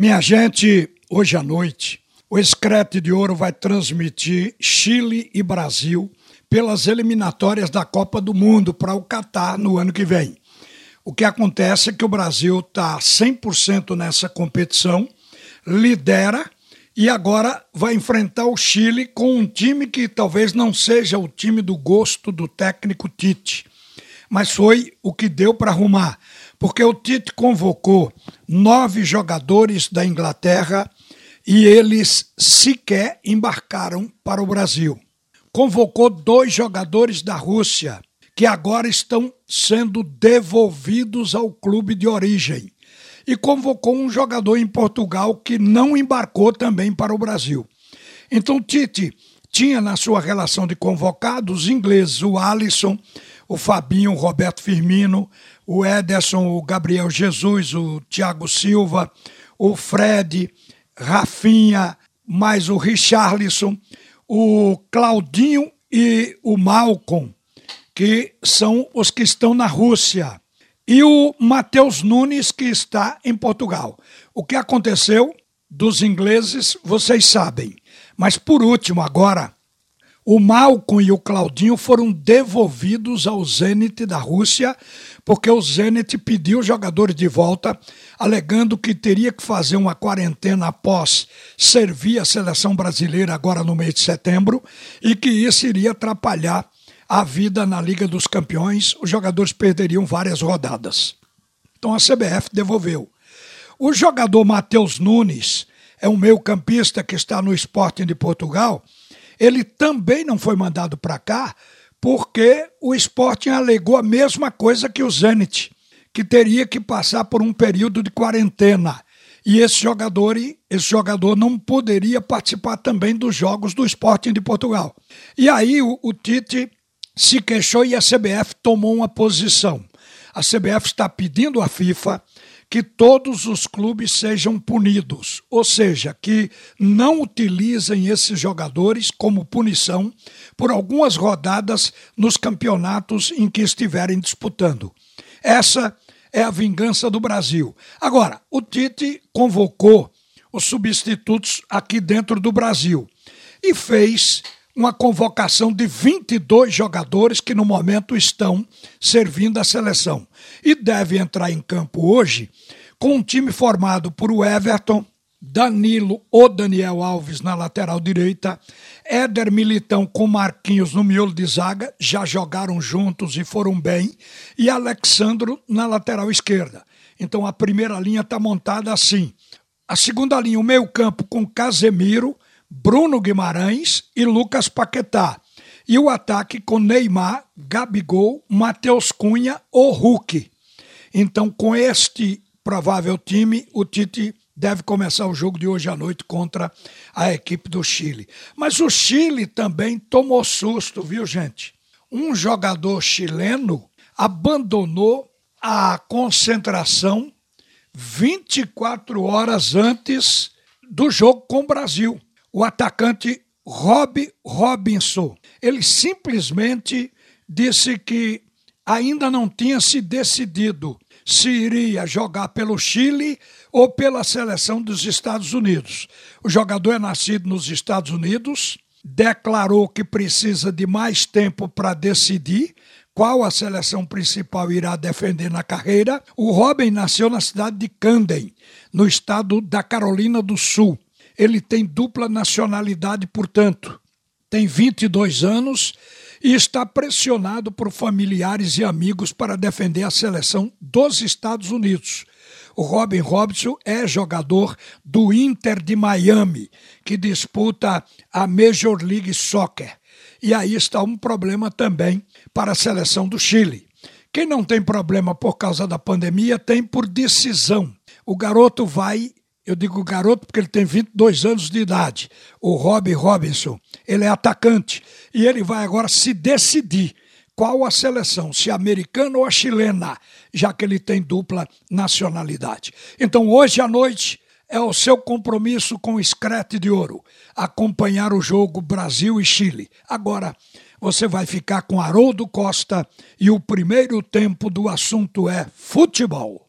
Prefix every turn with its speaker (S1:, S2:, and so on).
S1: Minha gente, hoje à noite, o Escrete de Ouro vai transmitir Chile e Brasil pelas eliminatórias da Copa do Mundo para o Catar no ano que vem. O que acontece é que o Brasil está 100% nessa competição, lidera e agora vai enfrentar o Chile com um time que talvez não seja o time do gosto do técnico Tite, mas foi o que deu para arrumar porque o Tite convocou nove jogadores da Inglaterra e eles sequer embarcaram para o Brasil. Convocou dois jogadores da Rússia, que agora estão sendo devolvidos ao clube de origem. E convocou um jogador em Portugal que não embarcou também para o Brasil. Então, Tite tinha na sua relação de convocados os ingleses, o Alisson, o Fabinho, o Roberto Firmino, o Ederson, o Gabriel Jesus, o Thiago Silva, o Fred, Rafinha, mais o Richarlison, o Claudinho e o Malcolm, que são os que estão na Rússia. E o Matheus Nunes, que está em Portugal. O que aconteceu dos ingleses, vocês sabem. Mas por último, agora, o Malcolm e o Claudinho foram devolvidos ao Zenit da Rússia, porque o Zenit pediu os jogadores de volta, alegando que teria que fazer uma quarentena após servir a seleção brasileira agora no mês de setembro e que isso iria atrapalhar a vida na Liga dos Campeões, os jogadores perderiam várias rodadas. Então a CBF devolveu. O jogador Matheus Nunes é um meio-campista que está no Sporting de Portugal ele também não foi mandado para cá porque o Sporting alegou a mesma coisa que o Zenit, que teria que passar por um período de quarentena. E esse jogador, esse jogador não poderia participar também dos jogos do Sporting de Portugal. E aí o, o Tite se queixou e a CBF tomou uma posição. A CBF está pedindo à FIFA que todos os clubes sejam punidos, ou seja, que não utilizem esses jogadores como punição por algumas rodadas nos campeonatos em que estiverem disputando. Essa é a vingança do Brasil. Agora, o Tite convocou os substitutos aqui dentro do Brasil e fez uma convocação de 22 jogadores que no momento estão servindo a seleção. E deve entrar em campo hoje com um time formado por o Everton, Danilo ou Daniel Alves na lateral direita, Éder Militão com Marquinhos no miolo de zaga, já jogaram juntos e foram bem, e Alexandro na lateral esquerda. Então a primeira linha está montada assim. A segunda linha, o meio-campo com Casemiro, Bruno Guimarães e Lucas Paquetá. E o ataque com Neymar, Gabigol, Matheus Cunha ou Hulk. Então, com este provável time, o Tite deve começar o jogo de hoje à noite contra a equipe do Chile. Mas o Chile também tomou susto, viu, gente? Um jogador chileno abandonou a concentração 24 horas antes do jogo com o Brasil o atacante Rob Robinson. Ele simplesmente disse que ainda não tinha se decidido se iria jogar pelo Chile ou pela seleção dos Estados Unidos. O jogador é nascido nos Estados Unidos, declarou que precisa de mais tempo para decidir qual a seleção principal irá defender na carreira. O Robin nasceu na cidade de Camden, no estado da Carolina do Sul. Ele tem dupla nacionalidade, portanto, tem 22 anos e está pressionado por familiares e amigos para defender a seleção dos Estados Unidos. O Robin Robson é jogador do Inter de Miami, que disputa a Major League Soccer. E aí está um problema também para a seleção do Chile. Quem não tem problema por causa da pandemia tem por decisão. O garoto vai eu digo garoto porque ele tem 22 anos de idade. O Rob Robinson, ele é atacante e ele vai agora se decidir qual a seleção, se americana ou a chilena, já que ele tem dupla nacionalidade. Então, hoje à noite é o seu compromisso com o Screte de Ouro, acompanhar o jogo Brasil e Chile. Agora, você vai ficar com Haroldo Costa e o primeiro tempo do assunto é futebol.